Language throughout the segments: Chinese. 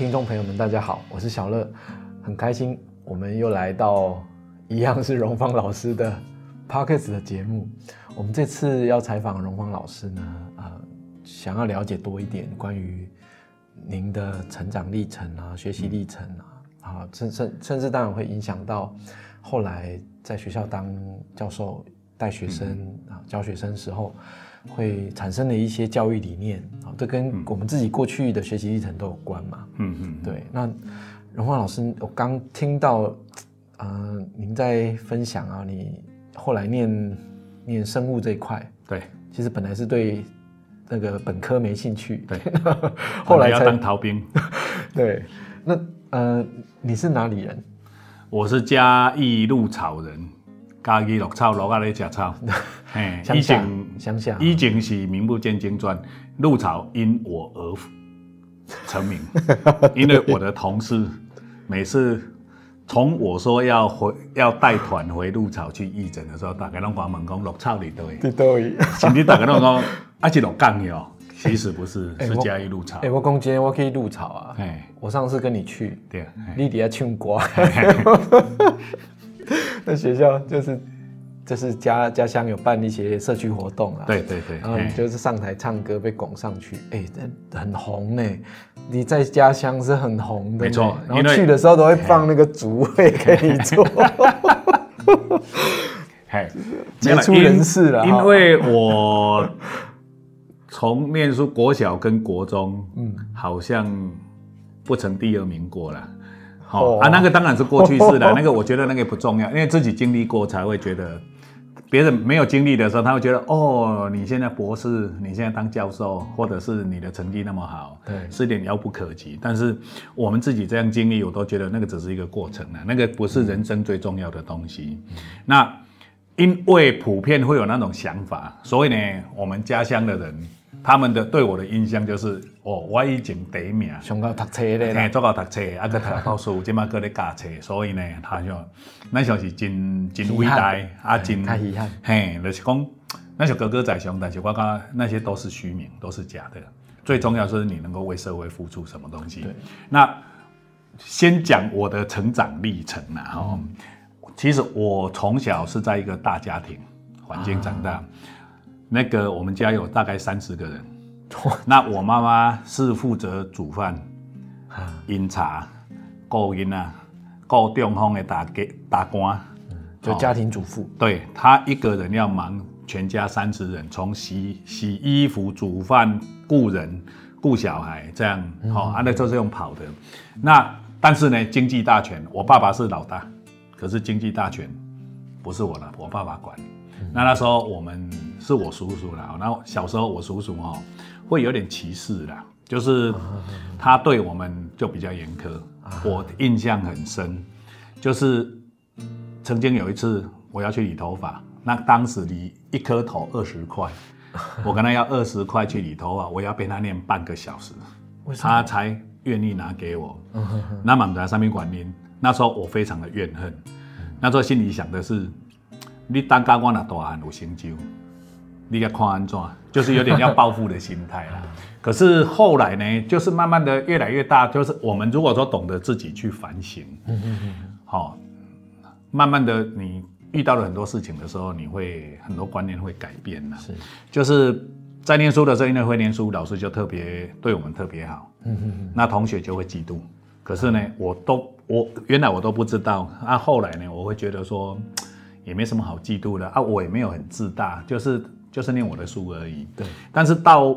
听众朋友们，大家好，我是小乐，很开心我们又来到一样是荣芳老师的 podcast 的节目。我们这次要采访荣芳老师呢，呃，想要了解多一点关于您的成长历程啊、学习历程啊，啊，甚甚甚至当然会影响到后来在学校当教授带学生啊、教学生时候。会产生的一些教育理念啊，这跟我们自己过去的学习历程都有关嘛。嗯嗯，对。那荣华老师，我刚听到，呃，您在分享啊，你后来念念生物这一块，对，其实本来是对那个本科没兴趣，对，后来要当逃兵，对。那呃，你是哪里人？我是嘉义鹿草人。嘉义鹿草，鹿下咧食草。嘿，以前乡下，以前是名不见经传，鹿草因我而成名。因为我的同事每次从我说要回要带团回鹿草去义诊的时候，大家拢关门讲落草里对，对对。甚至大家拢讲啊是落岗哟，其实不是，是嘉义鹿草。哎，我讲今天我可以鹿草啊。哎，我上次跟你去，对，你底下唱歌。那 学校就是，就是家家乡有办一些社区活动啊，对对对，然后你就是上台唱歌被拱上去，哎，很红呢。你在家乡是很红的，没错。然后去的时候都会放那个主位给你坐，嘿，杰出人士了。因为我从念书国小跟国中，嗯，好像不成第二名过了。好啊，那个当然是过去式了。那个我觉得那个不重要，因为自己经历过才会觉得，别人没有经历的时候，他会觉得哦，你现在博士，你现在当教授，或者是你的成绩那么好，对，是点遥不可及。但是我们自己这样经历，我都觉得那个只是一个过程啊，那个不是人生最重要的东西。那因为普遍会有那种想法，所以呢，我们家乡的人。他们的对我的印象就是，哦，我已经第一名，上高读册咧，嘿，做到读册，啊，个读 到书，即马搁咧教册，所以呢，他就那时候是真真伟大，啊，真太遗憾，嘿，就是讲那时候哥哥在上，但是我讲那些都是虚名，都是假的。最重要是你能够为社会付出什么东西。对，那先讲我的成长历程啦，哈，其实我从小是在一个大家庭环境长大。那个我们家有大概三十个人，那我妈妈是负责煮饭、饮茶、顾囡啊、顾中方的打给打官，就家庭主妇。对她一个人要忙全家三十人，从洗洗衣服、煮饭、雇人、雇小孩这样，好，啊，那就是用跑的。那但是呢，经济大权，我爸爸是老大，可是经济大权不是我的，我爸爸管。那那时候我们是我叔叔啦，然后小时候我叔叔哈会有点歧视啦，就是他对我们就比较严苛，我印象很深，就是曾经有一次我要去理头发，那当时理一颗头二十块，我跟他要二十块去理头发，我要被他念半个小时，他才愿意拿给我。那满在上面管您，那时候我非常的怨恨，那时候心里想的是。你当家我那大汉有成就，你要看安怎？就是有点要报复的心态啦。可是后来呢，就是慢慢的越来越大，就是我们如果说懂得自己去反省，嗯嗯嗯，好，慢慢的你遇到了很多事情的时候，你会很多观念会改变了。是，就是在念书的时候，因为会念书，老师就特别对我们特别好，嗯嗯嗯，那同学就会嫉妒。可是呢，我都我原来我都不知道，啊，后来呢，我会觉得说。也没什么好嫉妒的啊，我也没有很自大，就是就是念我的书而已。对，但是到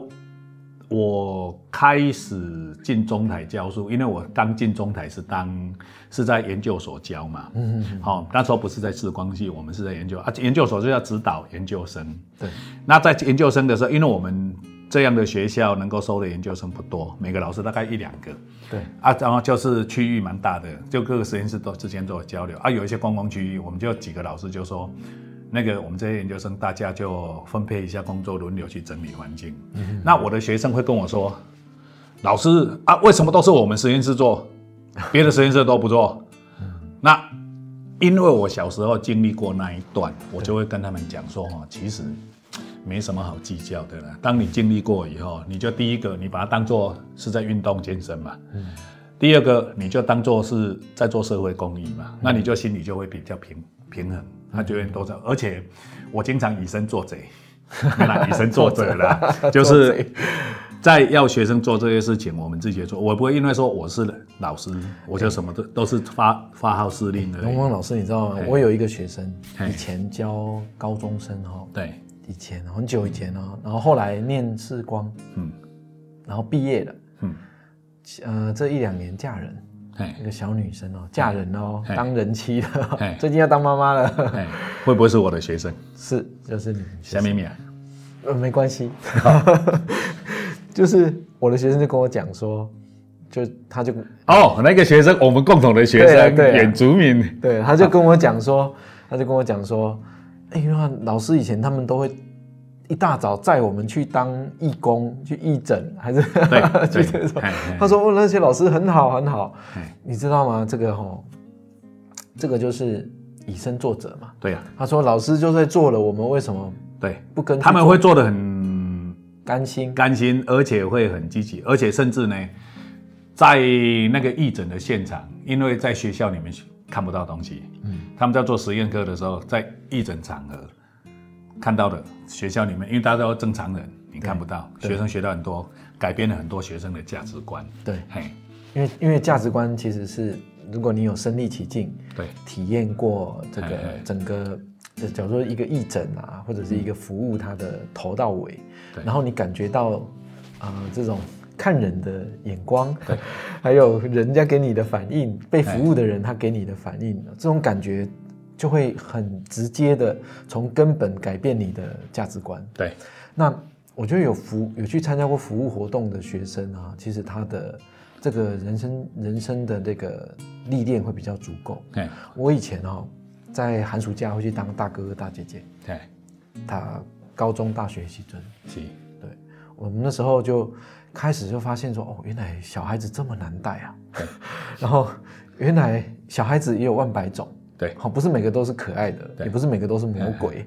我开始进中台教书，因为我刚进中台是当是在研究所教嘛。嗯嗯。好，那时候不是在视光系，我们是在研究啊，研究所就要指导研究生。对。那在研究生的时候，因为我们。这样的学校能够收的研究生不多，每个老师大概一两个。对啊，然后就是区域蛮大的，就各个实验室都之间都有交流啊。有一些公共区域，我们就几个老师就说，那个我们这些研究生大家就分配一下工作，轮流去整理环境。那我的学生会跟我说，老师啊，为什么都是我们实验室做，别的实验室都不做？那因为我小时候经历过那一段，我就会跟他们讲说，哈，其实。没什么好计较的了。当你经历过以后，你就第一个，你把它当做是在运动健身嘛。嗯。第二个，你就当做是在做社会公益嘛，那你就心里就会比较平平衡，他就会多少。而且我经常以身作则，以身 作则啦，就是在要学生做这些事情，我们自己做。我不会因为说我是老师，我就什么都都是发发号施令的。龙光老师，你知道吗？我有一个学生，以前教高中生哈，对，以前很久以前哦，然后后来念视光，嗯，然后毕业了，嗯。呃，这一两年嫁人，一个小女生哦，嫁人哦，当人妻了，最近要当妈妈了，会不会是我的学生？是，就是你。小咪咪啊，呃，没关系，就是我的学生就跟我讲说，就他就哦，那个学生，我们共同的学生，远族民，对，他就跟我讲说，他就跟我讲说，哎呀，老师以前他们都会。一大早载我们去当义工，去义诊，还是 去这种？他说：“哦，那些老师很好，很好。你知道吗？这个哈，这个就是以身作则嘛。对呀。他说老师就在做了，我们为什么对不跟？他们会做的很甘心，甘心，而且会很积极，而且甚至呢，在那个义诊的现场，因为在学校里面看不到东西，嗯，他们在做实验课的时候，在义诊场合。”看到的学校里面，因为大家都正常人，你看不到。学生学到很多，改变了很多学生的价值观。对，嘿，因为因为价值观其实是，如果你有身历其境，对，体验过这个整个，假如说一个义诊啊，或者是一个服务，它的头到尾，然后你感觉到啊这种看人的眼光，对，还有人家给你的反应，被服务的人他给你的反应，这种感觉。就会很直接的从根本改变你的价值观。对，那我觉得有服有去参加过服务活动的学生啊，其实他的这个人生人生的这个历练会比较足够。对，我以前哦，在寒暑假会去当大哥哥大姐姐。对，他高中大学习尊。是，对，我们那时候就开始就发现说，哦，原来小孩子这么难带啊。对，然后原来小孩子也有万百种。对，好，不是每个都是可爱的，也不是每个都是魔鬼。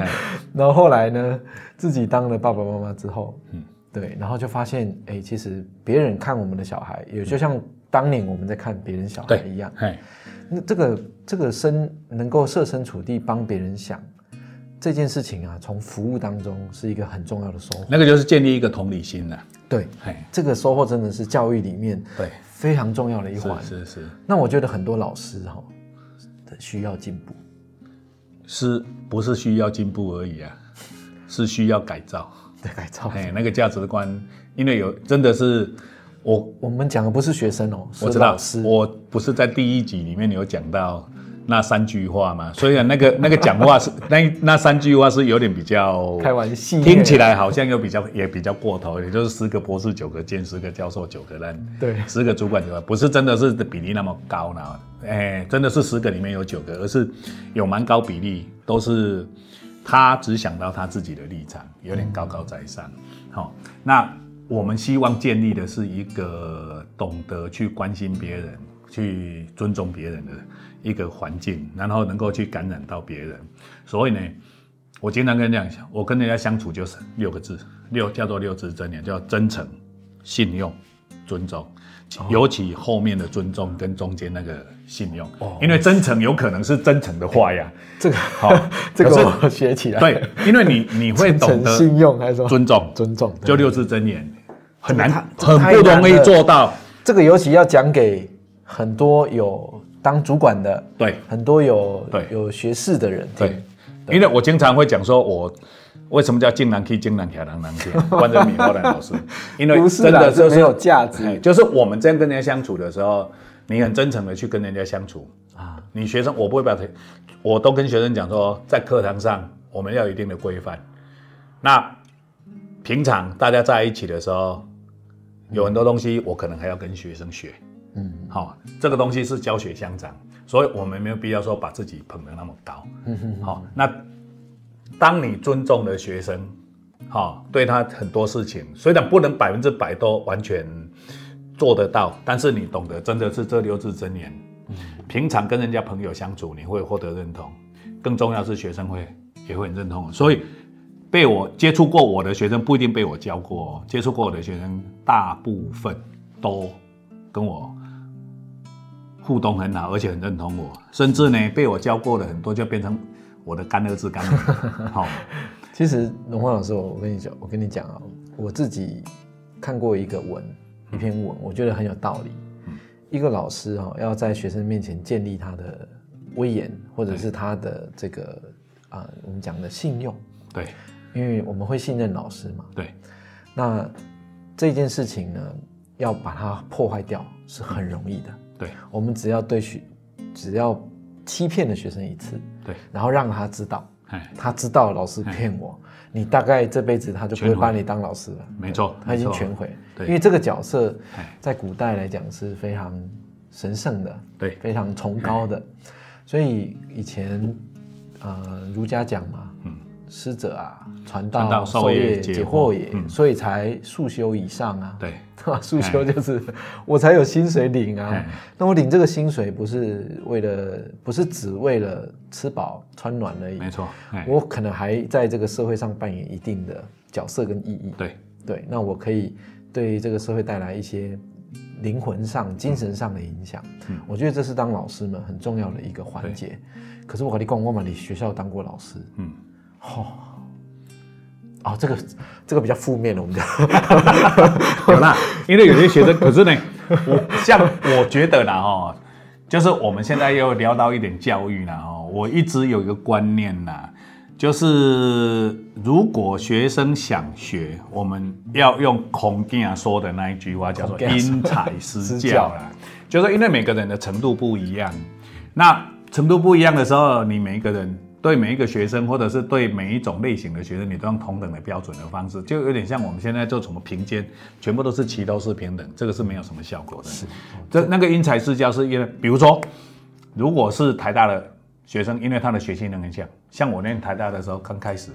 然后后来呢，自己当了爸爸妈妈之后，嗯，对，然后就发现，哎，其实别人看我们的小孩，也就像当年我们在看别人小孩一样。那这个这个身能够设身处地帮别人想这件事情啊，从服务当中是一个很重要的收获。那个就是建立一个同理心了。对，这个收获真的是教育里面对非常重要的一环。是是。那我觉得很多老师哈。需要进步，是不是需要进步而已啊？是需要改造，对改造。哎，那个价值观，因为有真的是我我们讲的不是学生哦，我知道，我不是在第一集里面有讲到。那三句话嘛，所以那个那个讲话是 那那三句话是有点比较开玩笑，听起来好像又比较也比较过头，也就是十个博士九个兼，十个教授九个烂，对，十个主管九个，不是真的是比例那么高呢，哎，真的是十个里面有九个，而是有蛮高比例都是他只想到他自己的立场，有点高高在上。好，那我们希望建立的是一个懂得去关心别人。去尊重别人的一个环境，然后能够去感染到别人。所以呢，我经常跟人讲，我跟人家相处就是六个字，六叫做六字真言，叫真诚、信用、尊重。尤其后面的尊重跟中间那个信用，因为真诚有可能是真诚的话呀。这个好，这个 我学起来。对，因为你你会懂得信用还是说尊重？尊重，就六字真言，很难，很不容易做到。这个尤其要讲给。很多有当主管的，对，很多有对。有学士的人，对，因为我经常会讲说，我为什么叫金南 K 金南卡郎南 K 关着米后兰老师，因为真的就是没有价值，就是我们这样跟人家相处的时候，你很真诚的去跟人家相处。啊，你学生我不会把，我都跟学生讲说，在课堂上我们要有一定的规范，那平常大家在一起的时候，有很多东西我可能还要跟学生学。嗯，好，这个东西是教学相长，所以我们没有必要说把自己捧得那么高。嗯哼，好，那当你尊重了学生，好，对他很多事情，虽然不能百分之百都完全做得到，但是你懂得真的是这六字真言。嗯，平常跟人家朋友相处，你会获得认同，更重要是学生会也会很认同。所以被我接触过我的学生不一定被我教过，接触过我的学生大部分都跟我互动很好，而且很认同我，甚至呢被我教过的很多就变成我的干儿子干女。好，其实龙华老师，我跟你讲，我跟你讲啊，我自己看过一个文，一篇文，我觉得很有道理。一个老师哈，要在学生面前建立他的威严，或者是他的这个啊，我们讲的信用。对。因为我们会信任老师嘛，对，那这件事情呢，要把它破坏掉是很容易的。对，我们只要对学，只要欺骗了学生一次，对，然后让他知道，他知道老师骗我，你大概这辈子他就不会把你当老师了。没错，他已经全毁。对，因为这个角色在古代来讲是非常神圣的，对，非常崇高的，所以以前呃儒家讲嘛，嗯。师者啊，传道授业解惑也，所以才速修以上啊。对，速修就是 我才有薪水领啊。那我领这个薪水不是为了，不是只为了吃饱穿暖而已。没错，我可能还在这个社会上扮演一定的角色跟意义。对对，那我可以对这个社会带来一些灵魂上、精神上的影响。嗯，我觉得这是当老师们很重要的一个环节。可是我跟你讲，我嘛，你学校当过老师。嗯。哦，哦，这个这个比较负面了，我们讲 有啦，因为有些学生，可是呢，我像我觉得啦，哦，就是我们现在又聊到一点教育啦，哦，我一直有一个观念啦，就是如果学生想学，我们要用孔敬说的那一句话，叫做因材施教啦，就是因为每个人的程度不一样，那程度不一样的时候，你每一个人。对每一个学生，或者是对每一种类型的学生，你都用同等的标准的方式，就有点像我们现在做什么评鉴，全部都是齐都是平等，这个是没有什么效果的。是，这那个因材施教是因为，比如说，如果是台大的学生，因为他的学习能力强，像我念台大的时候，刚开始，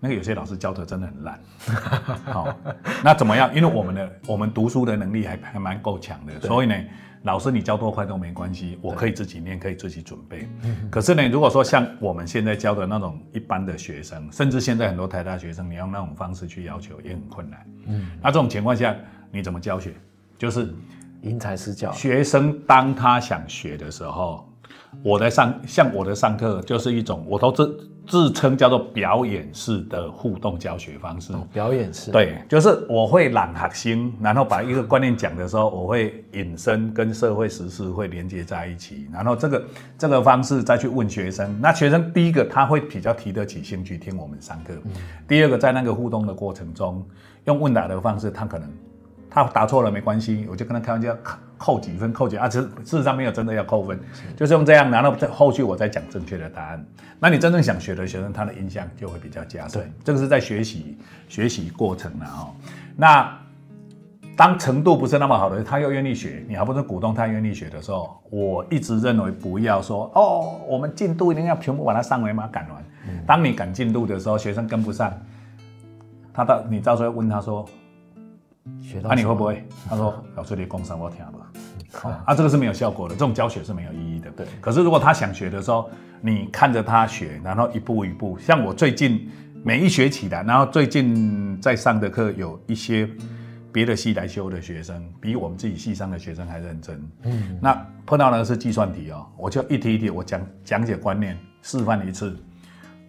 那个有些老师教的真的很烂。好，那怎么样？因为我们的我们读书的能力还还蛮够强的，所以呢。老师，你教多快都没关系，我可以自己念，可以自己准备。可是呢，如果说像我们现在教的那种一般的学生，甚至现在很多台大学生，你用那种方式去要求也很困难。嗯，那这种情况下，你怎么教学？就是因材施教。学生当他想学的时候。我在上像我的上课就是一种，我都自自称叫做表演式的互动教学方式。表演式，对，就是我会朗核心，然后把一个观念讲的时候，我会引申跟社会实事会连接在一起，然后这个这个方式再去问学生。那学生第一个他会比较提得起兴趣听我们上课，第二个在那个互动的过程中，用问答的方式，他可能。他答错了没关系，我就跟他开玩笑，扣扣几分，扣几啊？其实事实上没有真的要扣分，就是用这样，然后在后续我再讲正确的答案。那你真正想学的学生，他的印象就会比较加深。这个是在学习学习过程了哈。那当程度不是那么好的，他又愿意学，你还不是鼓动他愿意学的时候，我一直认为不要说哦，我们进度一定要全部把它上回马赶完。当你赶进度的时候，学生跟不上，他到你到时候问他说。那你会不会？他说：“老师，你讲什我听不。”啊，这个是没有效果的，这种教学是没有意义的。对。可是如果他想学的时候，你看着他学，然后一步一步，像我最近每一学期的，然后最近在上的课，有一些别的系来修的学生，比我们自己系上的学生还认真。嗯。那碰到的是计算题哦，我就一题一题，我讲讲解观念，示范一次，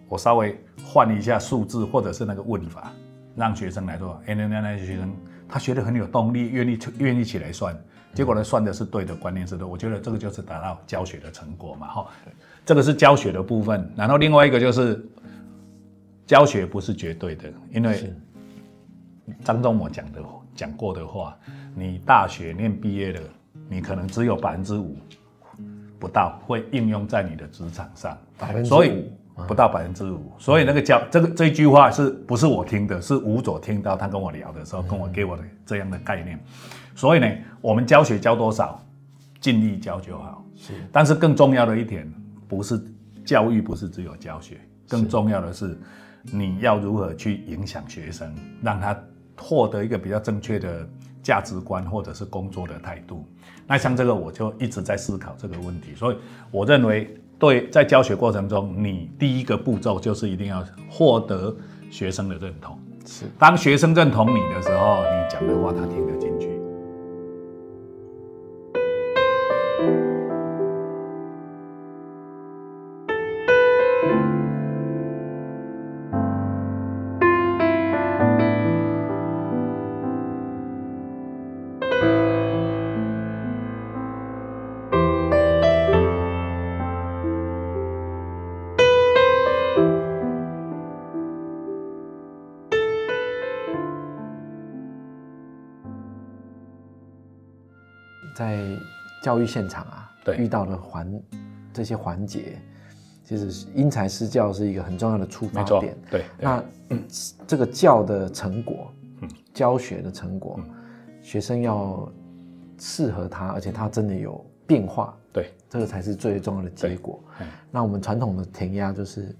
我稍微换一下数字或者是那个问法，让学生来做。哎，那那那些学生。他学得很有动力，愿意愿意起来算，结果呢算的是对的，观念是对，我觉得这个就是达到教学的成果嘛，哈，这个是教学的部分。然后另外一个就是教学不是绝对的，因为张忠谋讲的讲过的话，你大学念毕业了，你可能只有百分之五不到会应用在你的职场上，百分之五。不到百分之五，所以那个教这个这一句话是不是我听的？是吴佐听到他跟我聊的时候，跟我给我的这样的概念。所以呢，我们教学教多少，尽力教就好。是，但是更重要的一点，不是教育，不是只有教学，更重要的是你要如何去影响学生，让他获得一个比较正确的价值观或者是工作的态度。那像这个，我就一直在思考这个问题。所以我认为。对，在教学过程中，你第一个步骤就是一定要获得学生的认同。是当学生认同你的时候，你讲的话他听得进在教育现场啊，对。遇到的环这些环节，其实因材施教是一个很重要的出发没错点。，对，对那这个教的成果，嗯。教学的成果，学生要适合他，而且他真的有变化，对，这个才是最重要的结果。嗯。那我们传统的填鸭就是，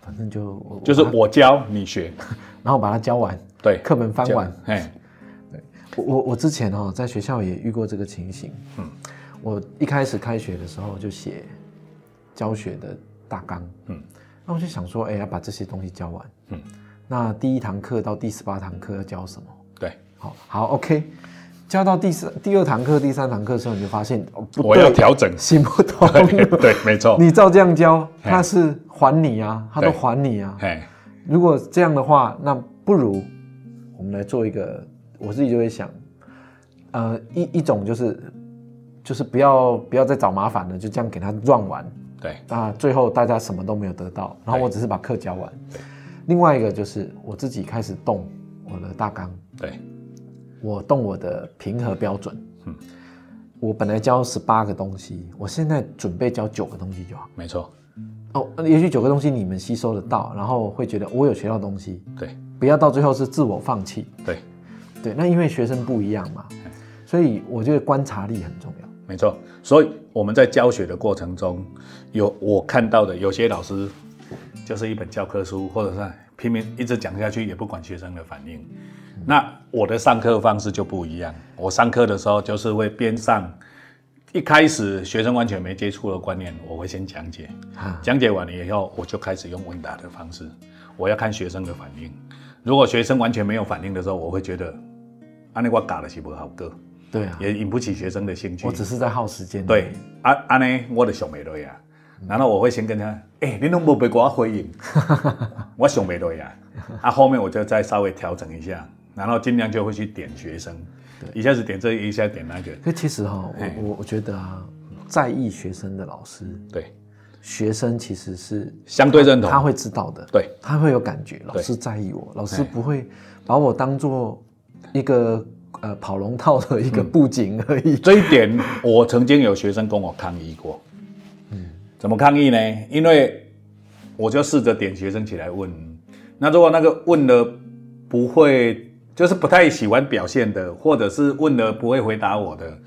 反正就就是我教你学，然后把它教完，对，课本翻完。哎，我我我之前哦，在学校也遇过这个情形。嗯，我一开始开学的时候就写教学的大纲。嗯嗯，那我就想说，哎、要把这些东西教完。嗯嗯，那第一堂课到第十八堂课要教什么？对，好，好，OK。教到第三、第二堂课、第三堂课的时候，你就发现哦，不我要对调整。行不通。对对，没错。你照这样教，他是还你啊，他都还你啊。哎，如果这样的话，那不如我们来做一个，我自己就会想，呃，一一种就是就是不要不要再找麻烦了，就这样给他 run 完，对，那最后大家什么都没有得到，然后我只是把课教完对。另外一个就是我自己开始动我的大纲，对，我动我的平和标准。嗯我本来教十八个东西，我现在准备教九个东西就好。没错。哦，也许九个东西你们吸收得到，然后会觉得我有学到东西，对，不要到最后是自我放弃。对，对，那因为学生不一样嘛，所以我觉得观察力很重要。没错。所以我们在教学的过程中，有我看到的有些老师就是一本教科书，或者是拼命一直讲下去，也不管学生的反应。那我的上课方式就不一样，我上课的时候就是会边上。一开始学生完全没接触的观念，我会先讲解，啊，讲解完了以后，我就开始用问答的方式，我要看学生的反应。如果学生完全没有反应的时候，我会觉得，啊，那我搞的是不好歌，对啊，也引不起学生的兴趣。我。只是在耗时间。对，啊安尼，我的想不落呀。然后我会先跟他，哎、你都没被我回应，我想袂落呀。啊，后面我就再稍微调整一下，然后尽量就会去点学生，一下子点这，一下点那个。可其实哈、嘿。我我我觉得啊，在意学生的老师，对，学生其实是相对认同。他会知道的，对，他会有感觉，老对。师在意我，老师不会把我当做一个呃跑龙套的一个布景而已。这一点，我曾经有学生跟我抗议过。嗯，怎么抗议呢？因为我就试着点学生起来问，那如果那个问了不会，就是不太喜欢表现的，或者是问了不会回答我的，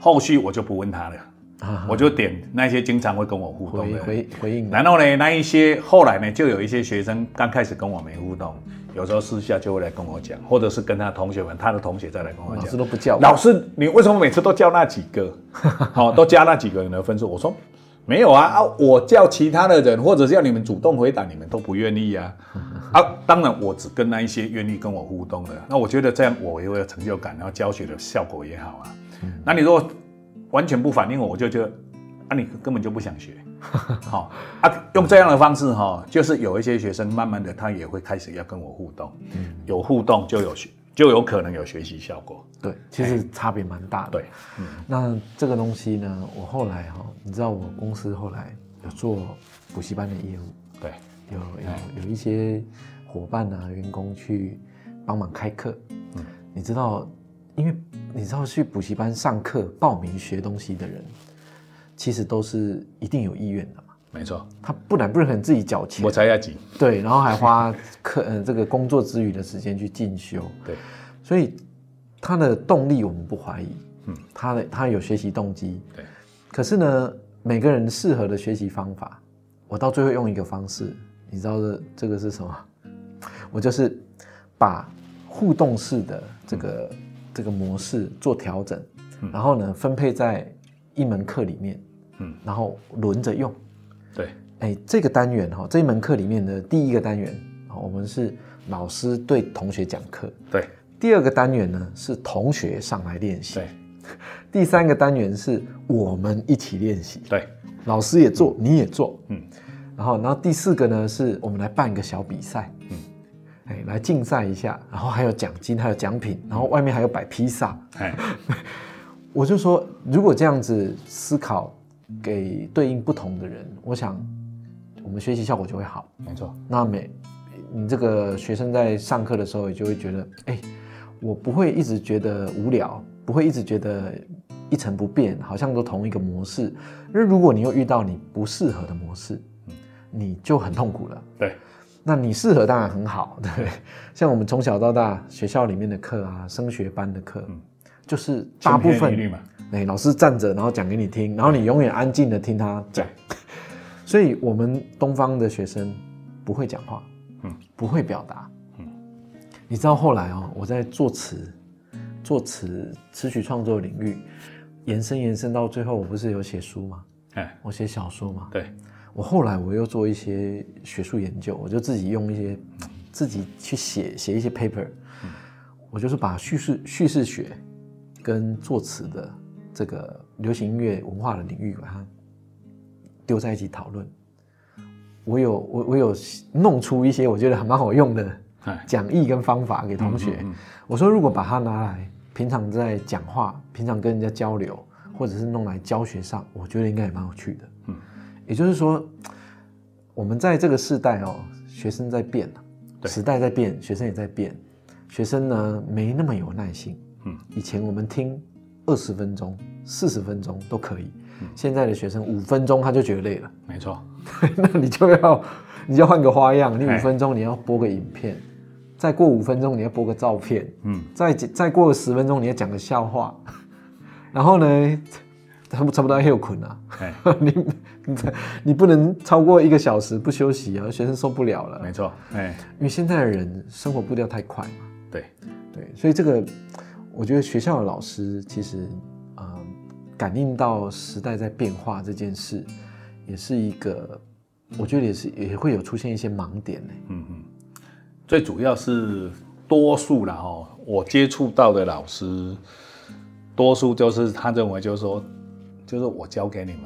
后续我就不问他了，啊我就点那些经常会跟我互动的。回回应，然后呢，那一些后来呢，就有一些学生刚开始跟我没互动，有时候私下就会来跟我讲，或者是跟他同学们，他的同学再来跟我讲老。师都不叫，老师，你为什么每次都叫那几个？好、都加那几个人的分数？我说没有啊啊，我叫其他的人，或者是要你们主动回答，你们都不愿意啊。啊，当然我只跟那一些愿意跟我互动的，那我觉得这样我也会有成就感，然后教学的效果也好啊。那你如果完全不反应我，我就觉得啊，你根本就不想学。好、啊，用这样的方式哈、就是有一些学生慢慢的他也会开始要跟我互动，嗯有互动就有学，就有可能有学习效果。对，其实差别蛮大的。对，嗯那这个东西呢，我后来哈、你知道我公司后来有做补习班的业务，对，有有有一些伙伴啊、员工去帮忙开课。嗯，你知道，因为你知道去补习班上课、报名学东西的人，其实都是一定有意愿的嘛。没错，他不然不然可能自己缴钱。我，才要紧。对，然后还花课呃这个工作之余的时间去进修，对，所以他的动力我们不怀疑，嗯，他的他有学习动机，对，可是呢，每个人适合的学习方法，我到最后用一个方式，你知道这这个是什么？我就是把互动式的这个、这个模式做调整，然后呢分配在一门课里面，嗯，然后轮着用。对，哎，这个单元哈，这一门课里面的第一个单元，好我们是老师对同学讲课。对第二个单元呢是同学上来练习。对 第三个单元是我们一起练习，对，老师也做，你也做。嗯，然后，然后第四个呢是我们来办一个小比赛。嗯，哎，来竞赛一下，然后还有奖金，还有奖品，然后外面还有摆披萨。哎，我就说，如果这样子思考，给对应不同的人，我想我们学习效果就会好。没错，那每你这个学生在上课的时候，也就会觉得，哎，我不会一直觉得无聊，不会一直觉得一成不变，好像都同一个模式。因为如果你又遇到你不适合的模式，你就很痛苦了。对那你适合当然很好，对？像我们从小到大学校里面的课啊，升学班的课，就是大部分哎，老师站着，然后讲给你听，然后你永远安静的听他讲。所以，我们东方的学生不会讲话，嗯不会表达，嗯你知道后来哦，我在作词、作词、词曲创作领域延伸延伸到最后，我不是有写书吗？哎，我写小说嘛。对我后来我又做一些学术研究，我就自己用一些自己去写写一些 paper，、我就是把叙事叙事学跟作词的这个流行音乐文化的领域把它丢在一起讨论。我有我我有弄出一些我觉得还蛮好用的哎讲义跟方法给同学。嗯嗯嗯我说如果把它拿来平常在讲话、平常跟人家交流，或者是弄来教学上，我觉得应该也蛮有趣的。嗯，也就是说，我们在这个时代哦，学生在变对时代在变，学生也在变。学生呢没那么有耐性。嗯，以前我们听二十分钟、四十分钟都可以，嗯现在的学生五分钟他就觉得累了。没错，那你就要，你就要换个花样。你哎五分钟你要播个影片，再过五分钟你要播个照片，嗯，再再过十分钟你要讲个笑话，然后呢，差不差不多要困啊。哎，你你你不能超过一个小时不休息啊，学生受不了了。没错，哎，因为现在的人生活步调太快嘛，对，对，所以这个我觉得学校的老师其实呃感应到时代在变化这件事，也是一个我觉得也是也会有出现一些盲点呢。嗯嗯，最主要是多数啦哈，我接触到的老师，多数就是他认为就是说，就是我教给你们，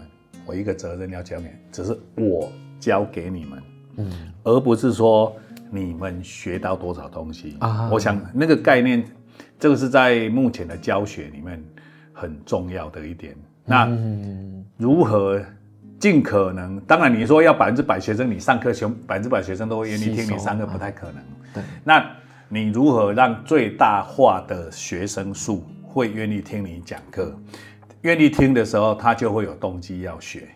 我一个责任要教给你，只是我教给你们，嗯，而不是说你们学到多少东西啊我想那个概念，这个是在目前的教学里面很重要的一点。那嗯如何尽可能？当然，你说要百分之百学生，你上课全百分之百学生都会愿意听你上课，啊不太可能。对，那你如何让最大化的学生数会愿意听你讲课？愿意听的时候，他就会有动机要学。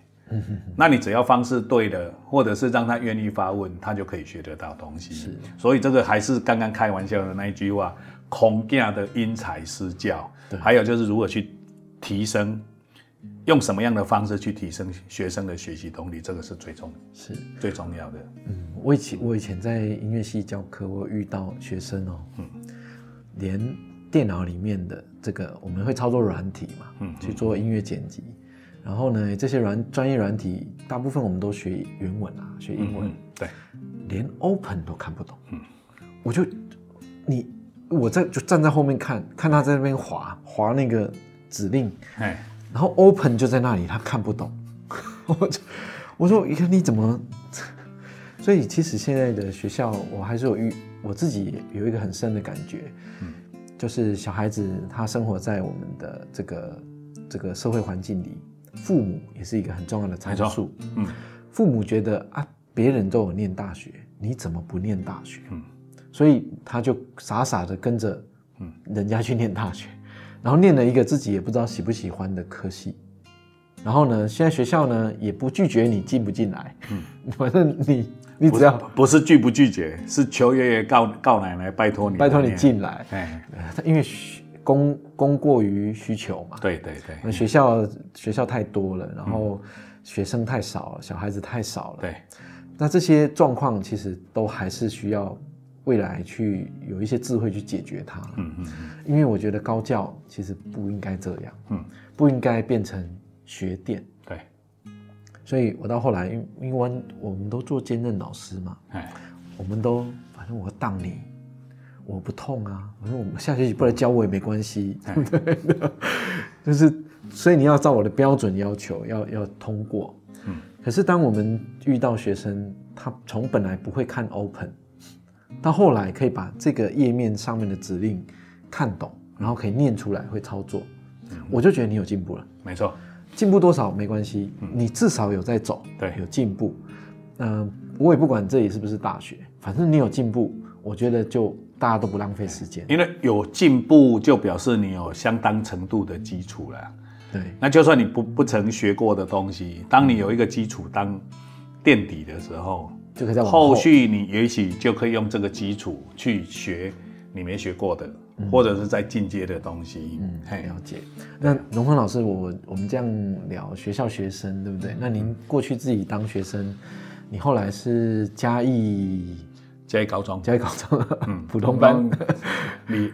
那你只要方式对了，或者是让他愿意发问，他就可以学得到东西。是，所以这个还是刚刚开玩笑的那一句话：孔家的因材施教。还有就是如何去提升，用什么样的方式去提升学生的学习动力，这个是最重是，最重要的。嗯，我以前我以前在音乐系教课，我有遇到学生哦，嗯，连电脑里面的这个我们会操作软体嘛，嗯去做音乐剪辑，然后呢，这些软专业软体大部分我们都学原文啊，学英文，嗯，对，连 Open 都看不懂，嗯，我就你我在就站在后面看，看他在那边划划那个指令，哎，然后 open 就在那里，他看不懂，我就我说，你看你怎么？所以其实现在的学校，我还是有遇我自己有一个很深的感觉，就是小孩子他生活在我们的这个这个社会环境里，父母也是一个很重要的参数。嗯，父母觉得啊，别人都有念大学，你怎么不念大学？嗯，所以他就傻傻的跟着，嗯，人家去念大学，然后念了一个自己也不知道喜不喜欢的科系，然后呢，现在学校呢也不拒绝你进不进来，嗯，反正你你只要不是拒不拒绝，是求爷爷告告奶奶，拜托你，拜托你。进来，哎，呃因为供供过于需求嘛，对对对。那学校学校太多了，然后学生太少了，小孩子太少了，对，那这些状况其实都还是需要未来去有一些智慧去解决它。嗯嗯嗯，因为我觉得高教其实不应该这样，嗯，不应该变成学店。对，所以我到后来，因因为我我们都做兼任老师嘛，哎，我们都反正我当你，我不痛啊，反正我们下学期不来教我也没关系，对不对？就是所以你要照我的标准要求，要要通过。嗯，可是当我们遇到学生，他从本来不会看 Open，到后来可以把这个页面上面的指令看懂，然后可以念出来，会操作，我就觉得你有进步了。没错，进步多少没关系，你至少有在走，对有进步。嗯、我也不管这里是不是大学，反正你有进步，我觉得就大家都不浪费时间。因为有进步就表示你有相当程度的基础了。对，那就算你不不曾学过的东西，当你有一个基础当垫底的时候，就可以再往后后续你也许就可以用这个基础去学你没学过的，或者是在进阶的东西。嗯，嘿，了解。那荣芳老师，我我们这样聊学校学生，对不对？那您过去自己当学生，你后来是嘉义嘉义高中，嘉义高中、普通班、你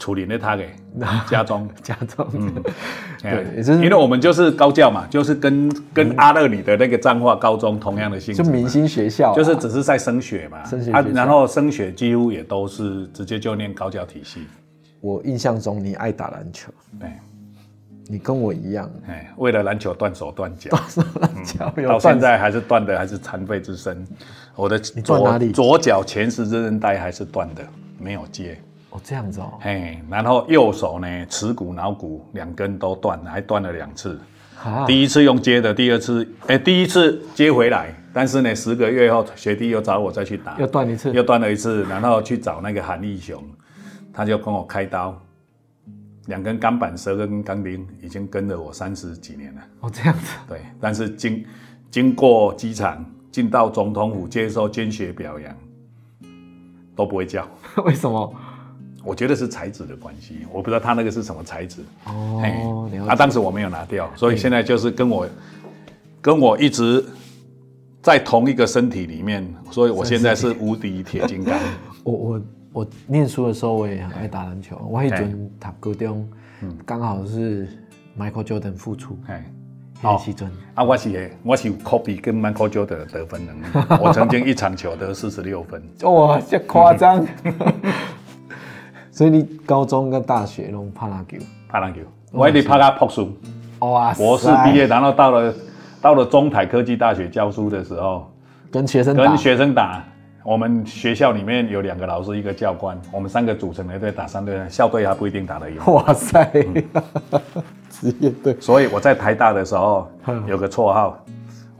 处理那他给 家中。家中，哎对也就是因为我们就是高教嘛，就是跟跟阿乐里的那个彰化高中同样的性质嘛，就明星学校啊，就是只是在升学嘛，啊，升学然后升学几乎也都是直接就念高教体系，我印象中你爱打篮球，对，你跟我一样，哎，为了篮球断手断脚，断手断脚有到断现在还是断的，还是残废之身。我的左左脚前十字韧带还是断的，没有接。哦，这样子哦，哎，然后右手呢，耻骨、桡骨两根都断了，还断了两次。哈，第一次用接的，第二次，哎，第一次接回来，但是呢，十个月后学弟又找我再去打，又断一次，又断了一次，然后去找那个韩义雄，他就跟我开刀，两根钢板、十二根钢钉，已经跟了我三十几年了。哦，这样子，对，但是经经过机场进到总统府接受捐血表扬，都不会叫。为什么？我觉得是材质的关系，我不知道他那个是什么材质。嘿哦，了啊，解，当时我没有拿掉，所以现在就是跟我跟我一直在同一个身体里面，所以我现在是无敌铁金刚。我我我念书的时候，我也很爱打篮球。我迄阵读高中，刚好是 Michael Jordan 复出，哎，那个时阵，啊，我是我是 Kobe 跟 Michael Jordan 的得分能力，我曾经一场球得四十六分。哇，这夸张。所以你高中跟大学拢拍篮球，拍篮球，我一直拍到博士，哇，博士毕业，，然后到了到了中台科技大学教书的时候，跟学生打。跟，学生打。我们学校里面有两个老师，一个教官，我们三个组成的队打三队，校队还不一定打得赢。哇塞，职业队，所以我在台大的时候嗯。有个绰号，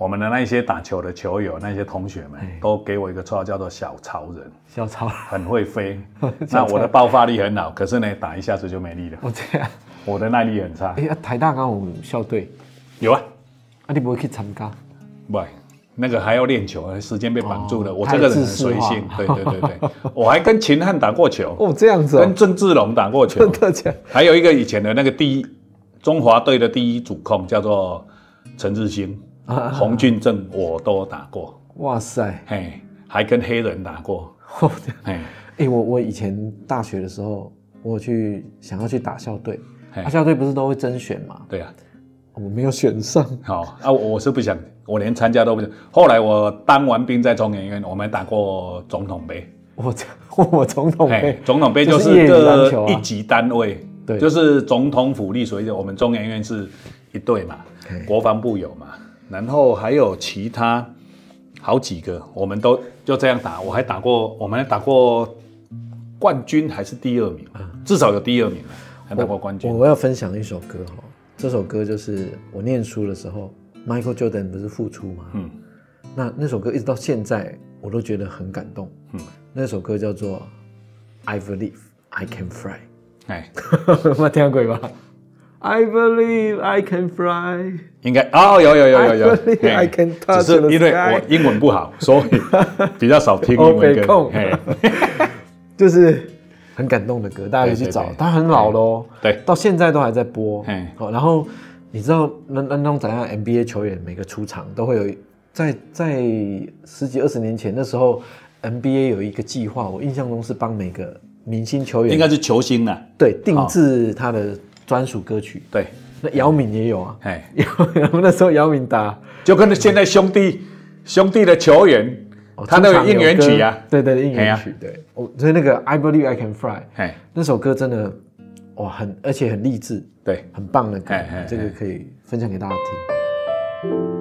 我们的那些打球的球友，那些同学们哎。都给我一个绰号叫做小超人，小超，很会飞。那我的爆发力很好，可是呢，打一下子就没力了，哦这样，我的耐力很差。哎呀，台大刚好有校队，有啊，啊，你不会去参加？不，那个还要练球，时间被绑住了。哦我这个人很随性，对对对对，我还跟秦汉打过球，哦，这样子哦。跟，郑志龙打过球。真，的假？的？还有一个以前的那个第一中华队的第一主控叫做陈志兴、啊。洪俊正，我都打过，哇塞，嘿，还跟黑人打过，哦这样。嘿，哎、我我以前大学的时候，我去想要去打校队，嘿。啊，校队不是都会甄选嘛？对啊，我没有选上，好啊，我我是不想，我连参加都不想。后来我当完兵在中研院，我们打过总统杯，我这 我总统哎杯，，总统杯就就是业是余篮球啊。各一级单位，对。就是总统府隶属于我们中研院是一队嘛嘿，国防部有嘛，然后还有其他好几个，我们都就这样打。我还打过，我们还打过冠军还是第二名，至少有第二名了，还打过冠军我。我要分享一首歌哈，这首歌就是我念书的时候，Michael Jordan 不是复出吗？嗯，那那首歌一直到现在我都觉得很感动。嗯，那首歌叫做《I Believe I Can Fly 哎，》，我听过吧？I believe I can fly。应该哦，有有有有有 I believe I can 只 touch 是因为我英文不好，所以比较少听英 哦文歌。就是很感动的歌，大家可以去找对对对。它很老了哦，对到现在都还在播嘿。哦，然后你知道那那那种怎样？NBA 球员每个出场都会有，在在十几二十年前那时候，NBA 有一个计划，我印象中是帮每个明星球员应该是球星啊。对定制他的专属歌曲。对，那姚明也有啊，哎，姚 那时候姚明打就跟现在兄弟兄弟的球员哦他那个应援曲啊。对对对应援曲，对，我所以那个 I Believe I Can Fly 哎，那首歌真的哇很而且很励志，对，很棒的歌这个可以分享给大家听。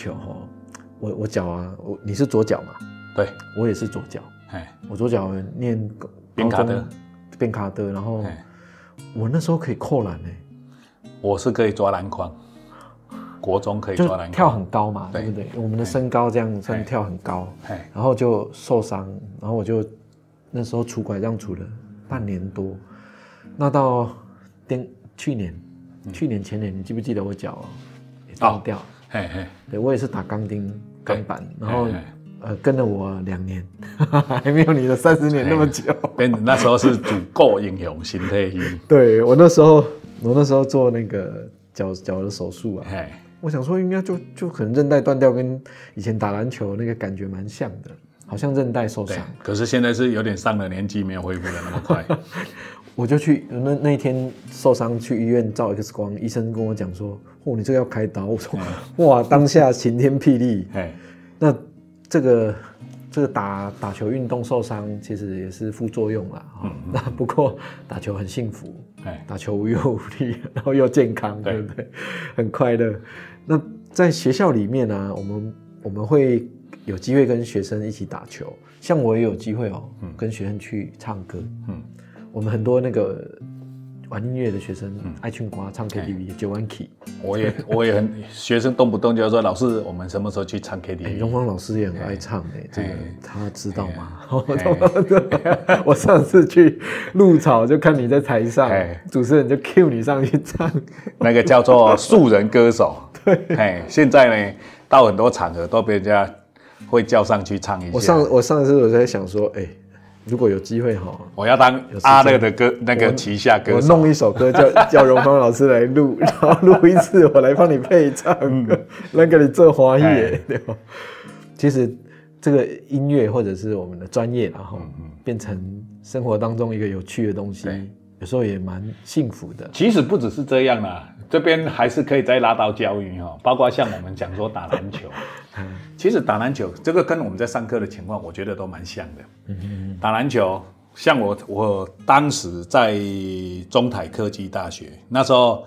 球哈，我我脚啊，我你是左脚嘛，对，我也是左脚，哎，我左脚念高边卡德边卡德，然后我那时候可以扣篮呢，我是可以抓篮筐，国中可以抓篮筐，跳很高嘛，对对不对？我们的身高这样算跳很高，然后就受伤，然后我就那时候拄拐杖杵了半年多，那到电去年，嗯。去年前年，你记不记得我脚也断掉？嘿嘿，对我也是打钢钉钢板，然后呃跟了我两年，还没有你的三十年那么久。变那时候是足够英雄心态去，对我那时候，我那时候做那个脚脚的手术啊，我想说应该就就可能韧带断掉，跟以前打篮球那个感觉蛮像的，好像韧带受对伤。，可是现在是有点上了年纪，没有恢复的那么快，我就去那那一天受伤去医院照 X 光，医生跟我讲说，哦，你这个要开刀。我说，哇，当下晴天霹雳。哎，那这个这个打打球运动受伤，其实也是副作用啦。哈、那不过打球很幸福，哎，打球无忧无虑，然后又健康，对对不对？很快乐。那在学校里面呢、我们我们会有机会跟学生一起打球，像我也有机会哦，跟学生去唱歌。嗯我们很多那个玩音乐的学生，嗯爱唱歌、唱 KTV、九弯 key。我也 我也很学生动不动就说老师，我们什么时候去唱哎，KTV？荣芳老师也很爱唱哎，这个哎他知道吗？哎 我上次去鹿草就看你在台上哎，主持人就 cue 你上去唱。那个叫做素人歌手。对，哎，现在呢，到很多场合都被人家会叫上去唱一下。我上我上次我在想说，哎，如果有机会哈，我要当阿乐的歌那个旗下歌手。我。弄一首歌叫 叫荣芳老师来录，然后录一次我来帮你配唱，来给 你做华语哎，对。吧？其实这个音乐或者是我们的专业，然后变成生活当中一个有趣的东西，有时候也蛮幸福的。其实不只是这样啦，这边还是可以再拉到教育哈，包括像我们讲说打篮球，其实打篮球这个跟我们在上课的情况，我觉得都蛮像的。打篮球，像我我当时在中台科技大学，那时候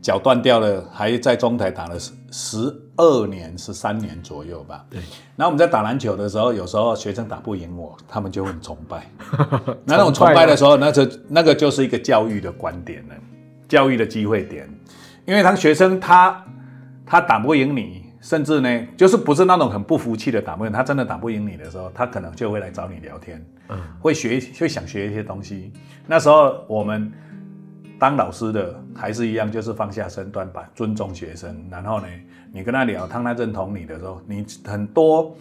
脚断掉了，还在中台打了十十二年、十三年左右吧。对。然后我们在打篮球的时候，有时候学生打不赢我，他们就很崇拜。那 那种崇拜的时候，那就那个就是一个教育的观点了，教育的机会点。因为当学生他他打不赢你，甚至呢，就是不是那种很不服气的打不赢，他真的打不赢你的时候，他可能就会来找你聊天，嗯会学会想学一些东西。那时候我们当老师的还是一样，就是放下身段，把尊重学生，然后呢，你跟他聊，当他认同你的时候，你很多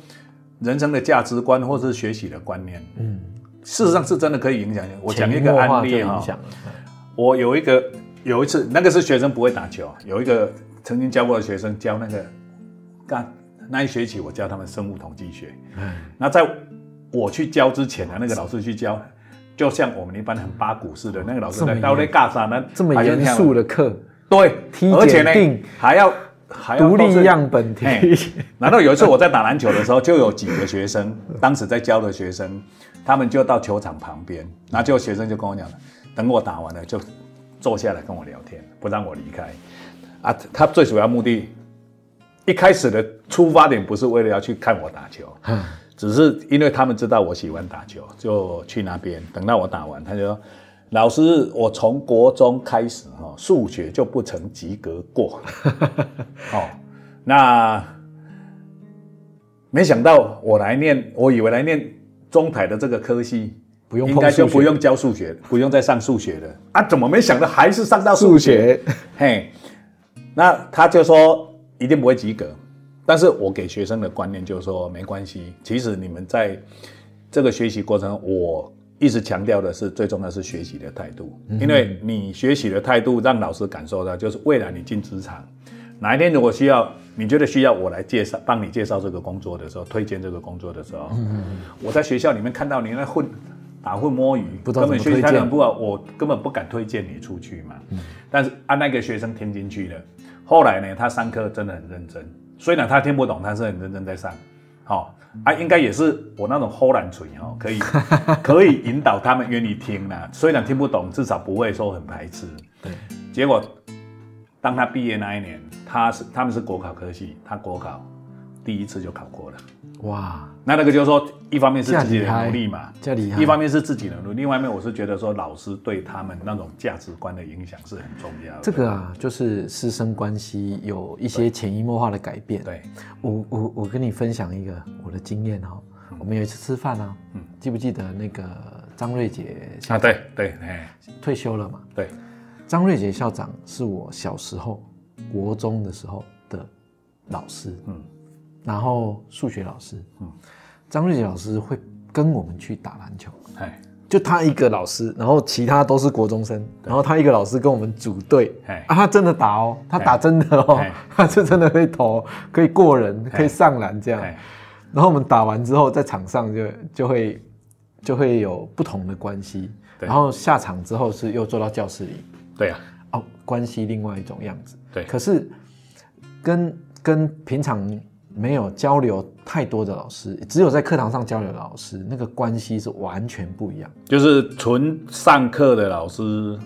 人生的价值观或是学习的观念，嗯，事实上是真的可以影响。我讲一个案例哈。我有一个有一次，那个是学生不会打球，有一个曾经教过的学生教那个干那一学期我教他们生物统计学，嗯，那在我去教之前呢，那个老师去教，就像我们一般很八股似的，那个老师在到那干啥呢？这么严肃的课，对，梯而且呢还要还要独立样本题，嘿然后有一次我在打篮球的时候，就有几个学生，当时在教的学生，他们就到球场旁边，然后就学生就跟我讲，等我打完了就坐下来跟我聊天，不让我离开。啊，他最主要目的，一开始的出发点不是为了要去看我打球，嗯只是因为他们知道我喜欢打球，就去那边等到我打完，他就说。老师，我从国中开始哈，数学就不曾及格过。哦，那没想到我来念，我以为来念中台的这个科系，不用碰应该就不用教数学，不用再上数学了啊？怎么没想到还是上到数数学？嘿，那他就说一定不会及格，但是我给学生的观念就是说，没关系，其实你们在这个学习过程，我一直强调的是，最重要是学习的态度，因为你学习的态度让老师感受到，就是未来你进职场，哪一天如果需要，你觉得需要我来介绍，帮你介绍这个工作的时候，推荐这个工作的时候，我在学校里面看到你那混打混摸鱼，不知道根本学习怎么推荐态度不好，我根本不敢推荐你出去嘛。但是啊，那个学生听进去了，后来呢，他上课真的很认真，虽然他听不懂，他是很认真在上。好、啊，应该也是我那种齁懒嘴哦，可以 可以引导他们愿意听啦。虽然听不懂，至少不会说很排斥。对，结果当他毕业那一年，他是他们是国考科系，他国考第一次就考过了。哇，那那个就是说，一方面是自己的努力嘛，这厉害一方面是自己的努力，另外一面我是觉得说，老师对他们那种价值观的影响是很重要的。这个啊，就是师生关系有一些潜移默化的改变。对，我我我跟你分享一个我的经验哦、我们有一次吃饭啊，嗯。记不记得那个张瑞杰校啊，长对对，哎，退休了嘛？对，张瑞杰校长是我小时候国中的时候的老师，嗯然后数学老师，嗯。张瑞杰老师会跟我们去打篮球，哎。就他一个老师，然后其他都是国中生，然后他一个老师跟我们组队，哎。啊，他真的打哦，他打真的哦哎，他是真的会投，可以过人，可以上篮这样。哎，然后我们打完之后，在场上就就会就会有不同的关系，然后下场之后是又坐到教室里，对啊，哦，关系另外一种样子。对。可是跟跟平常没有交流太多的老师，只有在课堂上交流的老师，那个关系是完全不一样。就是纯上课的老师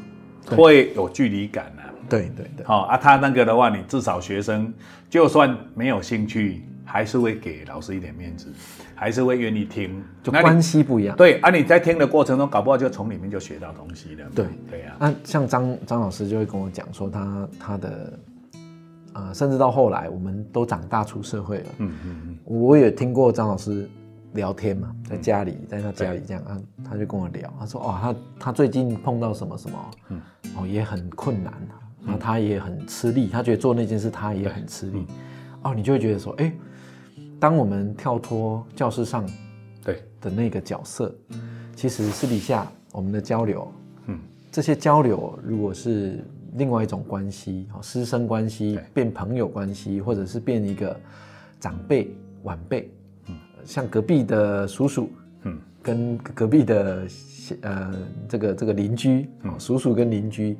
对会有距离感啊。对对对，好、啊，他那个的话，你至少学生就算没有兴趣，还是会给老师一点面子，还是会愿意听。就关系不一样。对啊，你在听的过程中，搞不好就从里面就学到东西了。对对呀、那像张张老师就会跟我讲说他他的，呃，甚至到后来我们都长大出社会了，嗯嗯嗯，我也听过张老师聊天嘛，在家里，在他家里这样啊，他就跟我聊，他说哦，他他最近碰到什么什么，嗯，哦也很困难啊，然后他也很吃力，他觉得做那件事他也很吃力，哦，你就会觉得说，哎，当我们跳脱教室上对，的那个角色，其实私底下我们的交流，嗯，这些交流如果是另外一种关系，哦，师生关系对。变朋友关系，或者是变一个长辈晚辈，嗯，像隔壁的叔叔，嗯，跟隔壁的呃这个这个邻居，哦，叔叔跟邻居，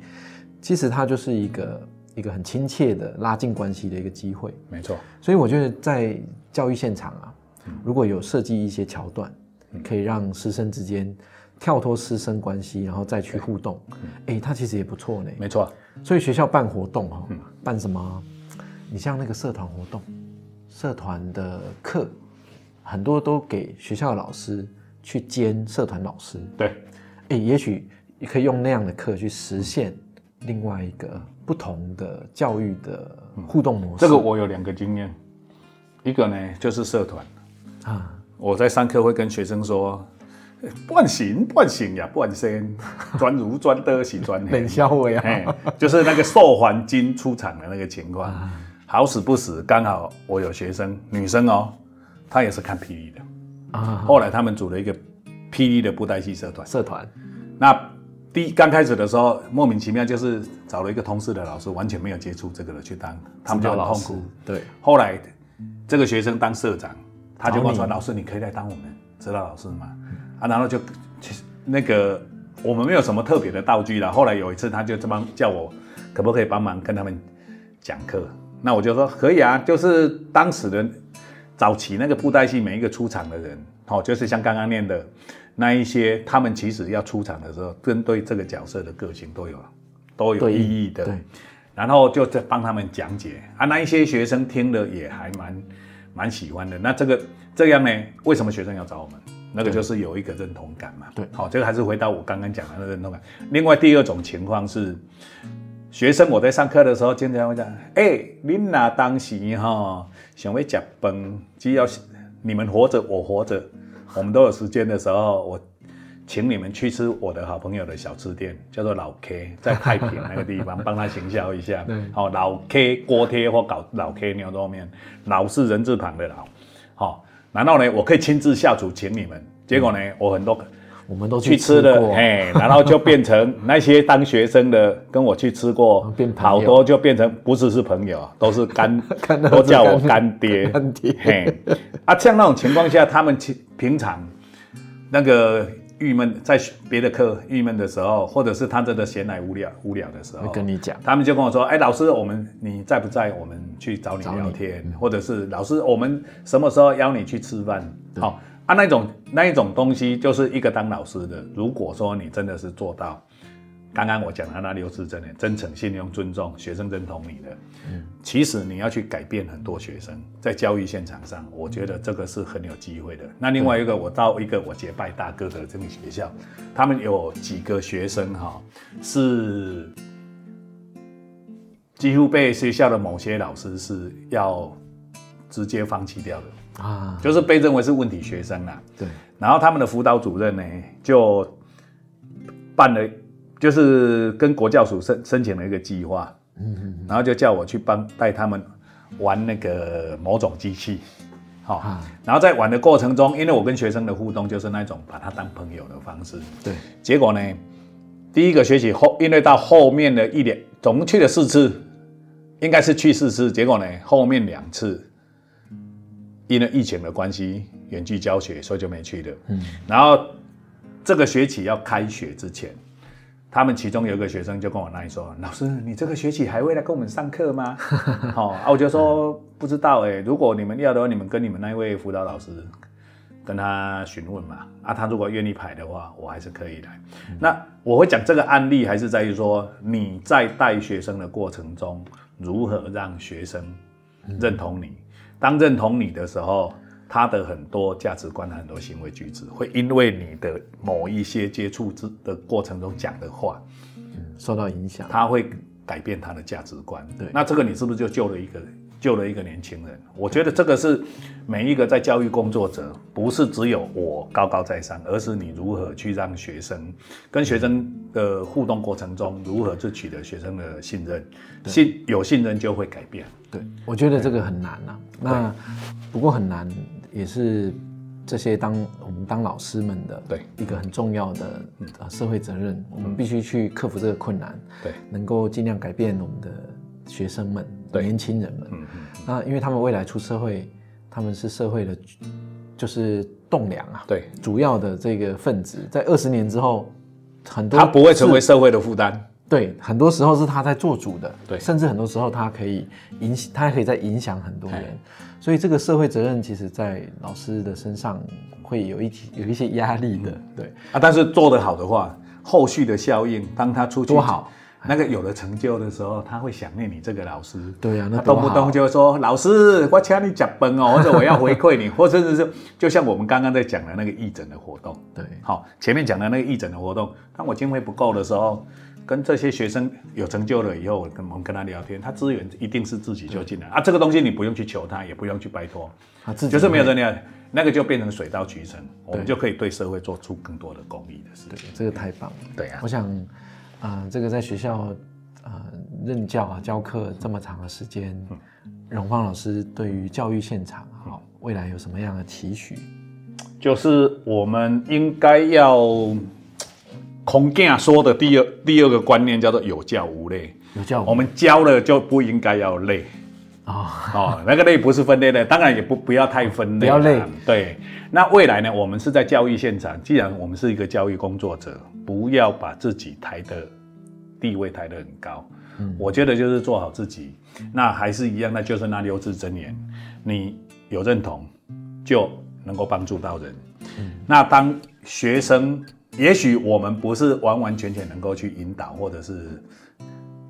其实它就是一个一个很亲切的拉近关系的一个机会。没错，所以我觉得在教育现场啊，如果有设计一些桥段，可以让师生之间跳脱师生关系，然后再去互动，哎，他其实也不错呢。没错，所以学校办活动哦，办什么？你像那个社团活动，社团的课，很多都给学校的老师去兼社团老师。对，哎，也许也可以用那样的课去实现另外一个不同的教育的互动模式。这个我有两个经验，一个呢就是社团，啊，我在上课会跟学生说。半醒半醒呀，半仙，专如专的是专 黑冷笑话啊。哎，就是那个寿环金出场的那个情况，好死不死，刚好我有学生，女生哦，她也是看霹雳的，啊，后来他们组了一个霹雳的布袋戏社团。社团那第一刚开始的时候，莫名其妙就是找了一个通识的老师，完全没有接触这个的去当，他们就很痛苦。，对，后来这个学生当社长，他就跟我说：“老师，你可以来当我们指导老师吗？”啊，然后就其实那个我们没有什么特别的道具了。后来有一次，他就这帮叫我可不可以帮忙跟他们讲课。那我就说可以啊，就是当时的早期那个布袋戏每一个出场的人，哦，就是像刚刚念的那一些，他们其实要出场的时候，针对这个角色的个性都有都有意义的。对，然后就在帮他们讲解啊，那一些学生听了也还蛮蛮喜欢的。那这个这样呢，为什么学生要找我们？那个就是有一个认同感嘛。对好、这个还是回到我刚刚讲的那个认同感。另外第二种情况是，学生我在上课的时候经常会讲，哎、恁哪当时哈想要吃饭，只要你们活着，我活着，我们都有时间的时候，我请你们去吃我的好朋友的小吃店，叫做老 K，在太平那个地方，帮他行销一下。对好、老 K 锅贴或搞老 K 牛肉面，老是人字旁的老。好、然后呢，我可以亲自下厨请你们。结果呢，我很多我们都去吃吃了，过，哎，然后就变成 那些当学生的跟我去吃过变，好多就变成不是是朋友，都是干 都叫我干干爹，干爹。嘿，啊，像那种情况下，他们平平常那个郁闷，在别的课郁闷的时候，或者是他真的闲来无聊无聊的时候会，跟你讲，他们就跟我说：“哎，老师，我们你在不在？我们去找你找你聊天，或者是老师，我们什么时候邀你去吃饭？好、啊，那种那一种东西，就是一个当老师的。如果说你真的是做到刚刚我讲的那六字真的真诚、信用、尊重，学生认同你的，嗯。其实你要去改变很多学生，在教育现场上，我觉得这个是很有机会的。那另外一个，我到一个我结拜大哥的这个学校，他们有几个学生哈、是几乎被学校的某些老师是要直接放弃掉的，啊，就是被认为是问题学生啦。对，然后他们的辅导主任呢，就办了，就是跟国教署申申请了一个计划，嗯然后就叫我去帮带他们玩那个某种机器，好、啊。然后在玩的过程中，因为我跟学生的互动就是那种把他当朋友的方式，对，结果呢，第一个学期后，因为到后面的一年，总共去了四次，应该是去四次，结果呢，后面两次因为疫情的关系，远距教学，所以就没去了。嗯，然后这个学期要开学之前，他们其中有一个学生就跟我那说：“老师，你这个学期还会来跟我们上课吗？” 好、啊，我就说不知道哎、如果你们要的话，你们跟你们那位辅导老师跟他询问嘛。啊，他如果愿意排的话，我还是可以来。那我会讲这个案例，还是在于说你在带学生的过程中，如何让学生认同你。当认同你的时候，他的很多价值观、很多行为举止，会因为你的某一些接触之的过程中讲的话，受到影响，他会改变他的价值观。对那这个你是不是就救了一个救了一个年轻人？我觉得这个是每一个在教育工作者，不是只有我高高在上，而是你如何去让学生跟学生的互动过程中，如何去取得学生的信任，信有信任就会改变。对，我觉得这个很难啊。那不过很难，也是这些当我们当老师们的对。一个很重要的呃社会责任，我们必须去克服这个困难，对，能够尽量改变我们的学生们、年轻人们。嗯嗯，那因为他们未来出社会，他们是社会的，就是栋梁啊，对，主要的这个分子，在二十年之后，很多他不会成为社会的负担。对，很多时候是他在做主的，对。甚至很多时候他可以影响，他可以在影响很多人。哎，所以这个社会责任其实在老师的身上会有一体有一些压力的，对，啊，但是做得好的话，后续的效应，当他出去多好，那个有了成就的时候，他会想念你这个老师。对啊，那动不动就会说：“老师，我请你讲崩哦，或者我要回馈你，或者是就像我们刚刚在讲的那个义诊的活动，对。好，前面讲的那个义诊的活动，当我经费不够的时候，跟这些学生有成就了以后，我跟我们跟他聊天，他资源一定是自己就进来啊。这个东西你不用去求他，也不用去拜托，他自己就是没有会人聊，那个就变成水到渠成，我们就可以对社会做出更多的公益的事对情。，这个太棒了。对啊我，想啊、这个在学校啊、任教啊教课这么长的时间，嗯荣芳老师对于教育现场哈、未来有什么样的期许？就是我们应该要孔健说的第二第二个观念叫做有教无类。有教我们教了就不应该要累。哦、哦，那个累不是分类的，当然也不不要太分类啦，不要累。对，那未来呢，我们是在教育现场，既然我们是一个教育工作者，不要把自己抬的地位抬得很高。我觉得就是做好自己，那还是一样，那就是那六字真言，你有认同，就能够帮助到人。那当学生，也许我们不是完完全全能够去引导或者是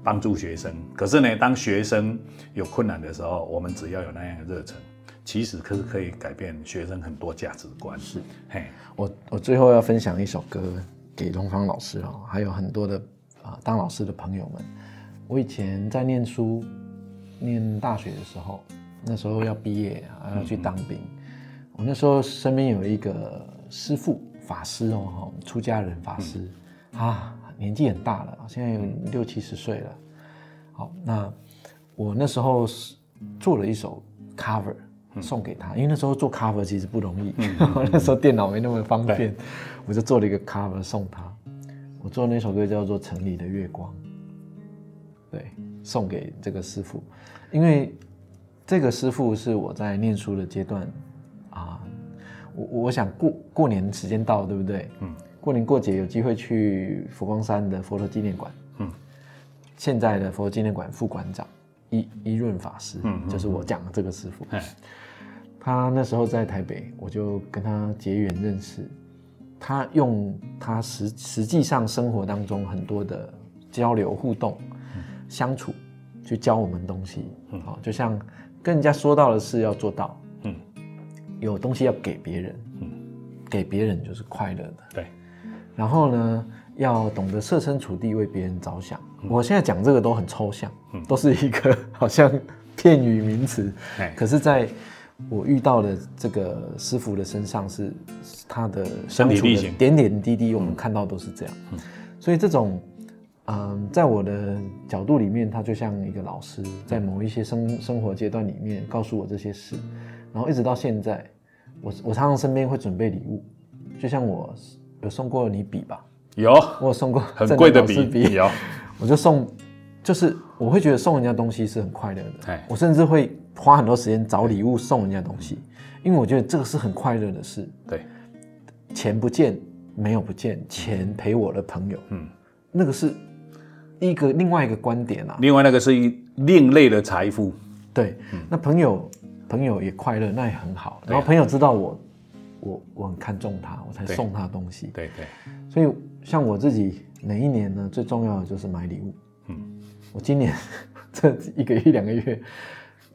帮助学生，可是呢，当学生有困难的时候，我们只要有那样的热忱，其实可是可以改变学生很多价值观。是，嘿，我我最后要分享一首歌给东方老师哦，还有很多的啊、当老师的朋友们。我以前在念书，念大学的时候，那时候要毕业啊，要去当兵。我那时候身边有一个师傅，法师哦，哈，出家人法师、啊，年纪很大了，现在有六七十岁了。好，那我那时候是做了一首 cover 送给他，因为那时候做 cover 其实不容易，那时候电脑没那么方便，我就做了一个 cover 送他。我做那首歌叫做《城里的月光》，对，送给这个师傅，因为这个师傅是我在念书的阶段啊，我我想过过年时间到了，对不对？嗯，过年过节有机会去佛光山的佛陀纪念馆，嗯，现在的佛陀纪念馆副馆长一一润法师，嗯，就是我讲的这个师傅，他那时候在台北，我就跟他结缘认识。他用他实实际上生活当中很多的交流互动、相处，去教我们东西。好，就像跟人家说到的事要做到。嗯，有东西要给别人。嗯，给别人就是快乐的。对。然后呢，要懂得设身处地为别人着想。我现在讲这个都很抽象，都是一个好像片语名词。可是，在我遇到的这个师傅的身上是他的相处的点点滴滴，我们看到都是这样。所以这种，嗯，在我的角度里面，他就像一个老师，在某一些生生活阶段里面告诉我这些事，然后一直到现在，我我常常身边会准备礼物，就像我有送过你笔吧？有，我有送过很贵的笔，有，我就送，就是我会觉得送人家东西是很快乐的，我甚至会。花很多时间找礼物送人家东西，因为我觉得这个是很快乐的事。对，钱不见，没有不见，钱陪我的朋友，嗯，那个是一个另外一个观点啊。另外那个是一另类的财富。对，那朋友朋友也快乐，那也很好。然后朋友知道我，我我很看重他，我才送他东西。对对。所以像我自己每一年呢，最重要的就是买礼物。嗯，我今年这一个月两个月。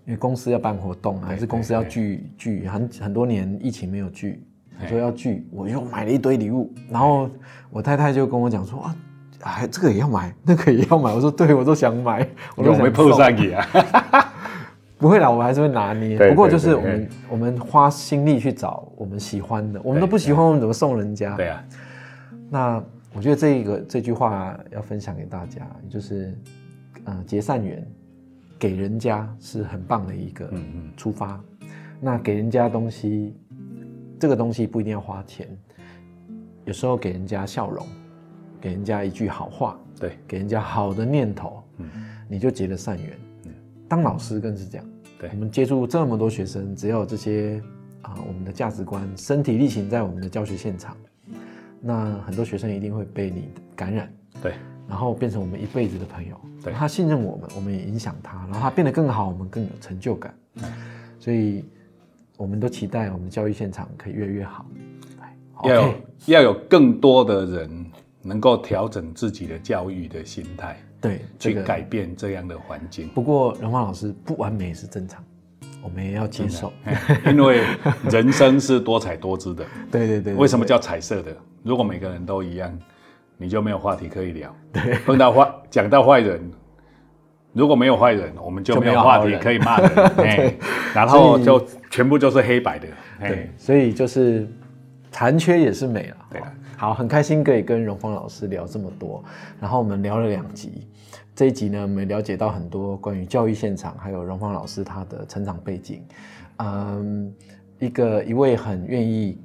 因为公司要办活动，还是公司要聚聚，很很多年疫情没有聚，说要聚，我又买了一堆礼物，然后我太太就跟我讲说啊，哎，这个也要买，那个也要买，我说对，我都想买，我都没碰上你啊，不会啦，我还是会拿捏，不过就是我们我们花心力去找我们喜欢的，我们都不喜欢，我们怎么送人家？对啊，那我觉得这个这句话要分享给大家，就是嗯，结善缘。给人家是很棒的一个出发，那给人家东西，这个东西不一定要花钱，有时候给人家笑容，给人家一句好话，对，给人家好的念头，嗯，你就结了善缘。当老师更是这样，对，我们接触这么多学生，只要有这些啊，我们的价值观身体力行在我们的教学现场，那很多学生一定会被你感染，对。然后变成我们一辈子的朋友，对他信任我们，我们也影响他，然后他变得更好，我们更有成就感。所以，我们都期待我们教育现场可以越来越好。要有要有更多的人能够调整自己的教育的心态，对，去改变这样的环境。不过，荣华老师不完美是正常，我们也要接受，因为人生是多彩多姿的。对对对，为什么叫彩色的？如果每个人都一样。你就没有话题可以聊。对，碰到坏讲到坏人，如果没有坏人，我们就没有话题可以骂人。对，然后就全部就是黑白的。对，所以就是残缺也是美了。对，好，很开心可以跟荣芳老师聊这么多，然后我们聊了两集，这一集呢，我们了解到很多关于教育现场，还有荣芳老师他的成长背景。嗯，一个一位很愿意。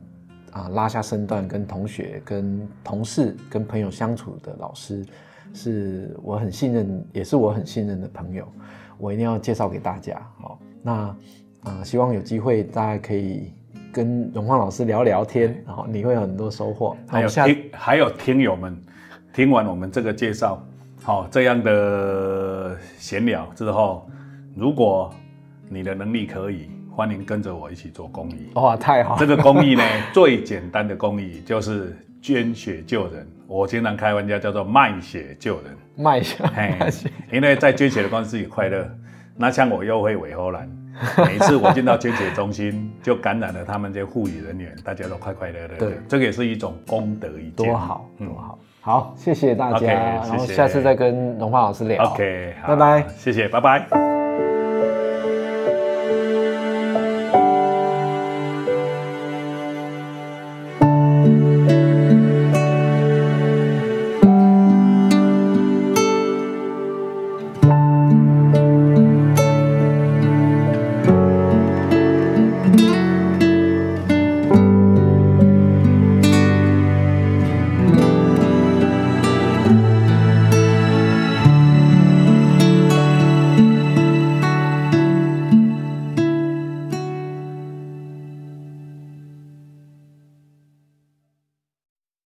啊，拉下身段跟同学、跟同事、跟朋友相处的老师，是我很信任，也是我很信任的朋友，我一定要介绍给大家。好，那啊，希望有机会大家可以跟荣芳老师聊聊天，然后你会有很多收获。还有听，还有听友们听完我们这个介绍，好这样的闲聊之后，如果你的能力可以。欢迎跟着我一起做公益哇！太好，这个公益呢，最简单的公益就是捐血救人。我经常开玩笑叫做卖血救人，卖血，因为在捐血的过程自己快乐。那像我又会尾后兰，每次我进到捐血中心，就感染了他们这些护理人员，大家都快快乐乐。对，这个也是一种功德一件。多好，多好，好，谢谢大家，然后下次再跟荣华老师聊。OK，拜拜，谢谢，拜拜。